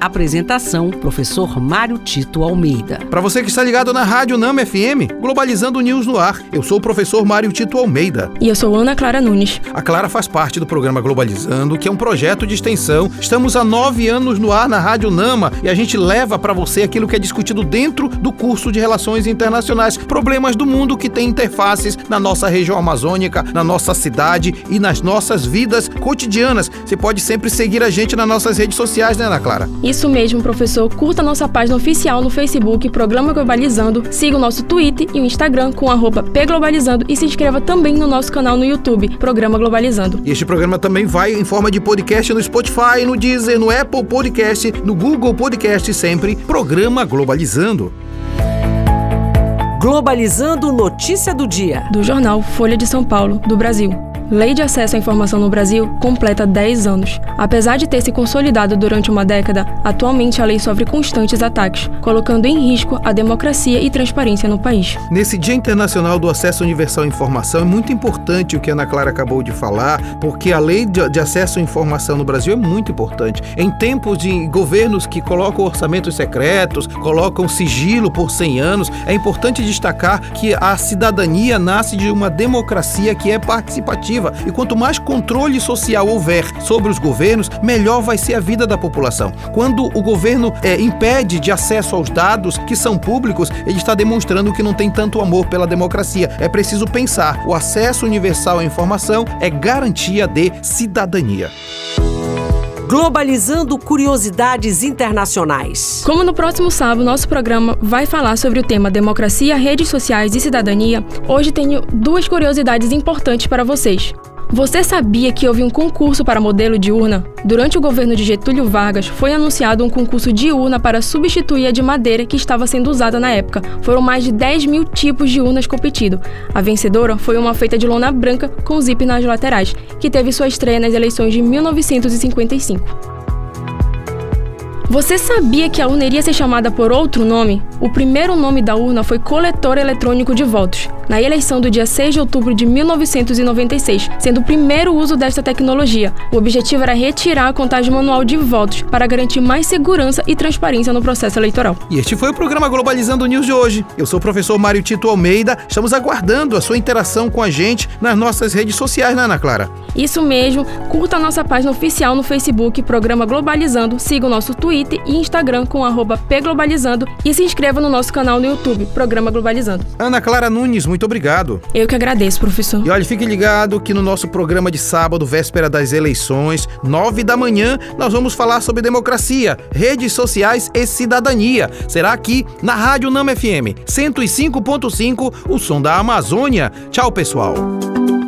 Apresentação: Professor Mário Tito Almeida. Para você que está ligado na Rádio Nama FM, Globalizando News no ar. Eu sou o professor Mário Tito Almeida. E eu sou Ana Clara Nunes. A Clara faz parte do programa Globalizando, que é um projeto de extensão. Estamos há nove anos no ar na Rádio Nama e a gente leva para você aquilo que é discutido dentro do curso de Relações Internacionais, problemas do mundo que tem interfaces na nossa região amazônica, na nossa cidade e nas nossas vidas cotidianas. Você pode sempre seguir a gente nas nossas redes sociais, né, Ana Clara? Isso mesmo, professor. Curta nossa página oficial no Facebook, Programa Globalizando. Siga o nosso Twitter e o Instagram com arroba pglobalizando e se inscreva também no nosso canal no YouTube, Programa Globalizando. E este programa também vai em forma de podcast no Spotify, no Deezer, no Apple Podcast, no Google Podcast, sempre Programa Globalizando. Globalizando notícia do dia. Do jornal Folha de São Paulo, do Brasil. Lei de Acesso à Informação no Brasil completa 10 anos. Apesar de ter se consolidado durante uma década, atualmente a lei sofre constantes ataques, colocando em risco a democracia e transparência no país. Nesse Dia Internacional do Acesso Universal à Informação, é muito importante o que a Ana Clara acabou de falar, porque a lei de acesso à informação no Brasil é muito importante. Em tempos de governos que colocam orçamentos secretos, colocam sigilo por 100 anos, é importante destacar que a cidadania nasce de uma democracia que é participativa e quanto mais controle social houver sobre os governos, melhor vai ser a vida da população. Quando o governo é, impede de acesso aos dados que são públicos, ele está demonstrando que não tem tanto amor pela democracia. É preciso pensar: o acesso universal à informação é garantia de cidadania. Globalizando curiosidades internacionais. Como no próximo sábado nosso programa vai falar sobre o tema democracia, redes sociais e cidadania, hoje tenho duas curiosidades importantes para vocês. Você sabia que houve um concurso para modelo de urna? Durante o governo de Getúlio Vargas, foi anunciado um concurso de urna para substituir a de madeira que estava sendo usada na época. Foram mais de 10 mil tipos de urnas competido. A vencedora foi uma feita de lona branca com zip nas laterais, que teve sua estreia nas eleições de 1955. Você sabia que a urna iria ser chamada por outro nome? O primeiro nome da urna foi coletor eletrônico de votos, na eleição do dia 6 de outubro de 1996, sendo o primeiro uso desta tecnologia. O objetivo era retirar a contagem manual de votos para garantir mais segurança e transparência no processo eleitoral. E este foi o programa Globalizando News de hoje. Eu sou o professor Mário Tito Almeida. Estamos aguardando a sua interação com a gente nas nossas redes sociais, né, Ana Clara? Isso mesmo. Curta a nossa página oficial no Facebook, Programa Globalizando. Siga o nosso Twitter e Instagram com pglobalizando e se inscreva no nosso canal no YouTube, Programa Globalizando. Ana Clara Nunes, muito obrigado. Eu que agradeço, professor. E olha, fique ligado que no nosso programa de sábado, véspera das eleições, nove da manhã, nós vamos falar sobre democracia, redes sociais e cidadania. Será aqui na Rádio Nama FM 105.5, o som da Amazônia. Tchau, pessoal.